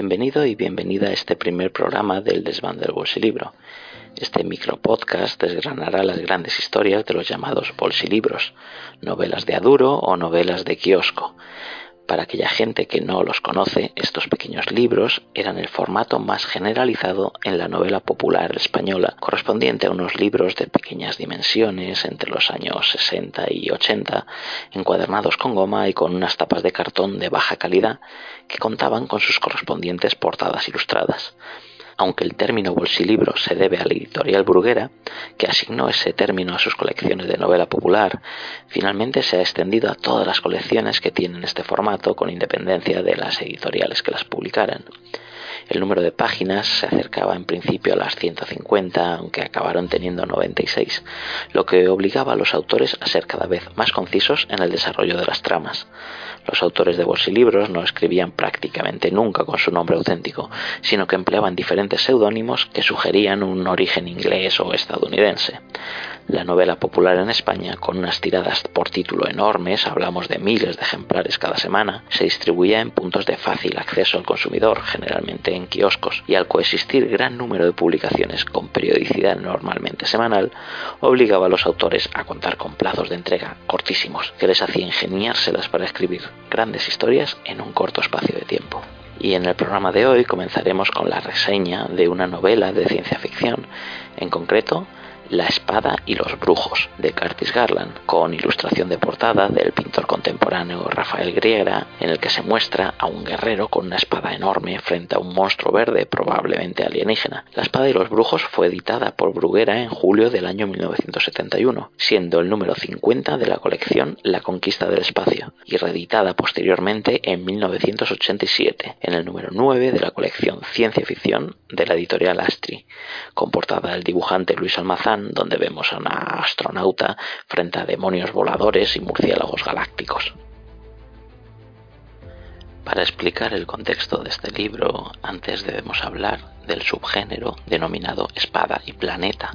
Bienvenido y bienvenida a este primer programa del Desván del Bolsilibro. Este micropodcast desgranará las grandes historias de los llamados bolsilibros, novelas de aduro o novelas de kiosco, para aquella gente que no los conoce, estos pequeños libros eran el formato más generalizado en la novela popular española, correspondiente a unos libros de pequeñas dimensiones entre los años 60 y 80, encuadernados con goma y con unas tapas de cartón de baja calidad que contaban con sus correspondientes portadas ilustradas aunque el término bolsilibro se debe a la editorial Bruguera, que asignó ese término a sus colecciones de novela popular, finalmente se ha extendido a todas las colecciones que tienen este formato con independencia de las editoriales que las publicaran. El número de páginas se acercaba en principio a las 150, aunque acabaron teniendo 96, lo que obligaba a los autores a ser cada vez más concisos en el desarrollo de las tramas. Los autores de bolsilibros no escribían prácticamente nunca con su nombre auténtico, sino que empleaban diferentes seudónimos que sugerían un origen inglés o estadounidense. La novela popular en España, con unas tiradas por título enormes, hablamos de miles de ejemplares cada semana, se distribuía en puntos de fácil acceso al consumidor, generalmente en kioscos, y al coexistir gran número de publicaciones con periodicidad normalmente semanal, obligaba a los autores a contar con plazos de entrega cortísimos, que les hacía ingeniárselas para escribir grandes historias en un corto espacio de tiempo. Y en el programa de hoy comenzaremos con la reseña de una novela de ciencia ficción, en concreto la espada y los brujos de Curtis Garland, con ilustración de portada del pintor contemporáneo Rafael Griera, en el que se muestra a un guerrero con una espada enorme frente a un monstruo verde probablemente alienígena. La espada y los brujos fue editada por Bruguera en julio del año 1971, siendo el número 50 de la colección La conquista del espacio, y reeditada posteriormente en 1987 en el número 9 de la colección Ciencia ficción de la editorial Astri, con portada del dibujante Luis Almazán donde vemos a una astronauta frente a demonios voladores y murciélagos galácticos. Para explicar el contexto de este libro, antes debemos hablar del subgénero denominado espada y planeta,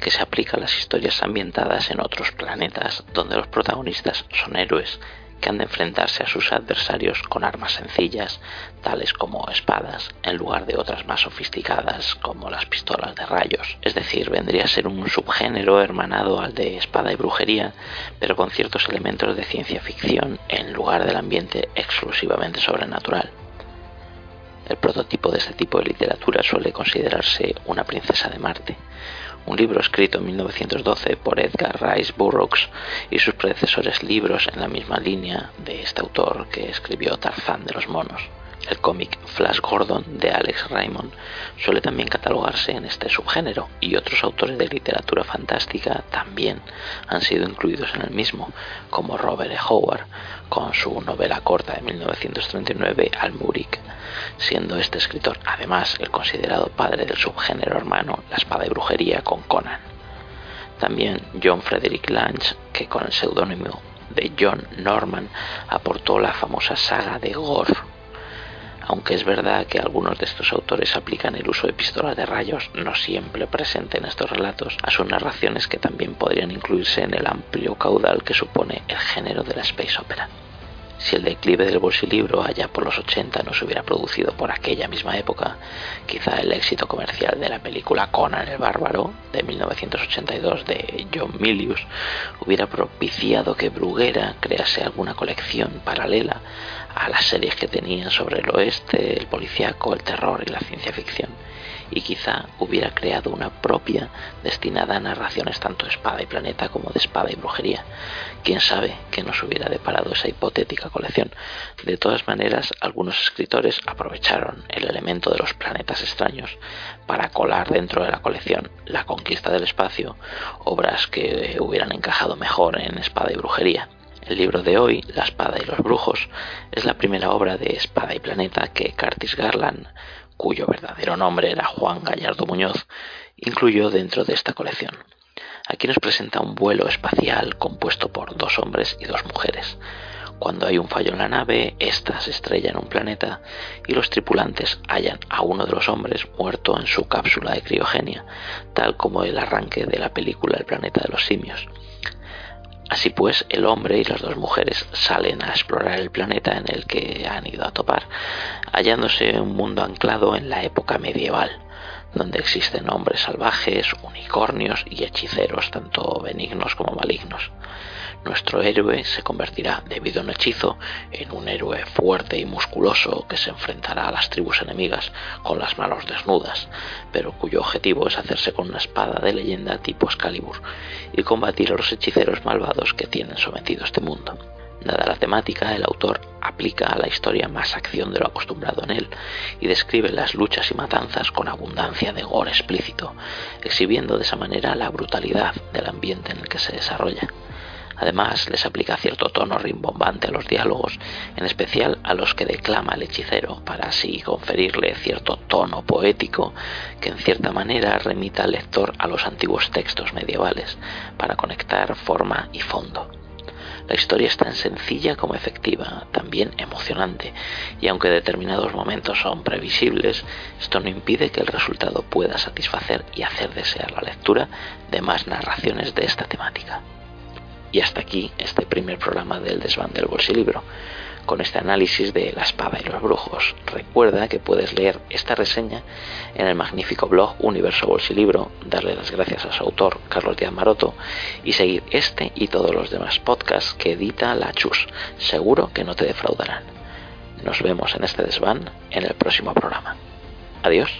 que se aplica a las historias ambientadas en otros planetas donde los protagonistas son héroes que han de enfrentarse a sus adversarios con armas sencillas, tales como espadas, en lugar de otras más sofisticadas como las pistolas de rayos. Es decir, vendría a ser un subgénero hermanado al de espada y brujería, pero con ciertos elementos de ciencia ficción en lugar del ambiente exclusivamente sobrenatural. El prototipo de este tipo de literatura suele considerarse una princesa de Marte, un libro escrito en 1912 por Edgar Rice Burroughs y sus predecesores libros en la misma línea de este autor que escribió Tarzán de los monos. El cómic Flash Gordon de Alex Raymond suele también catalogarse en este subgénero y otros autores de literatura fantástica también han sido incluidos en el mismo, como Robert E. Howard con su novela corta de 1939 Almuric, siendo este escritor además el considerado padre del subgénero hermano La espada y brujería con Conan. También John Frederick Lange, que con el seudónimo de John Norman aportó la famosa saga de Gore aunque es verdad que algunos de estos autores aplican el uso de pistolas de rayos, no siempre presente en estos relatos, a sus narraciones que también podrían incluirse en el amplio caudal que supone el género de la space opera. Si el declive del bolsilibro allá por los 80 no se hubiera producido por aquella misma época, quizá el éxito comercial de la película Conan el Bárbaro de 1982 de John Milius hubiera propiciado que Bruguera crease alguna colección paralela a las series que tenían sobre el oeste, el policíaco, el terror y la ciencia ficción y quizá hubiera creado una propia destinada a narraciones tanto de espada y planeta como de espada y brujería. Quién sabe qué nos hubiera deparado esa hipotética colección. De todas maneras, algunos escritores aprovecharon el elemento de los planetas extraños para colar dentro de la colección La conquista del espacio, obras que hubieran encajado mejor en espada y brujería. El libro de hoy, La espada y los brujos, es la primera obra de Espada y Planeta que Curtis Garland, cuyo verdadero nombre era Juan Gallardo Muñoz, incluyó dentro de esta colección. Aquí nos presenta un vuelo espacial compuesto por dos hombres y dos mujeres. Cuando hay un fallo en la nave, ésta se estrella en un planeta y los tripulantes hallan a uno de los hombres muerto en su cápsula de criogenia, tal como el arranque de la película El planeta de los simios. Así pues, el hombre y las dos mujeres salen a explorar el planeta en el que han ido a topar, hallándose un mundo anclado en la época medieval, donde existen hombres salvajes, unicornios y hechiceros, tanto benignos como malignos. Nuestro héroe se convertirá, debido a un hechizo, en un héroe fuerte y musculoso que se enfrentará a las tribus enemigas con las manos desnudas, pero cuyo objetivo es hacerse con una espada de leyenda tipo Excalibur y combatir a los hechiceros malvados que tienen sometido este mundo. Dada la temática, el autor aplica a la historia más acción de lo acostumbrado en él y describe las luchas y matanzas con abundancia de gore explícito, exhibiendo de esa manera la brutalidad del ambiente en el que se desarrolla. Además, les aplica cierto tono rimbombante a los diálogos, en especial a los que declama el hechicero, para así conferirle cierto tono poético que en cierta manera remita al lector a los antiguos textos medievales, para conectar forma y fondo. La historia es tan sencilla como efectiva, también emocionante, y aunque determinados momentos son previsibles, esto no impide que el resultado pueda satisfacer y hacer desear la lectura de más narraciones de esta temática. Y hasta aquí este primer programa del desván del bolsilibro, con este análisis de La espada y los brujos. Recuerda que puedes leer esta reseña en el magnífico blog Universo Bolsilibro, darle las gracias a su autor, Carlos Díaz Maroto, y seguir este y todos los demás podcasts que edita la Chus. Seguro que no te defraudarán. Nos vemos en este desván en el próximo programa. Adiós.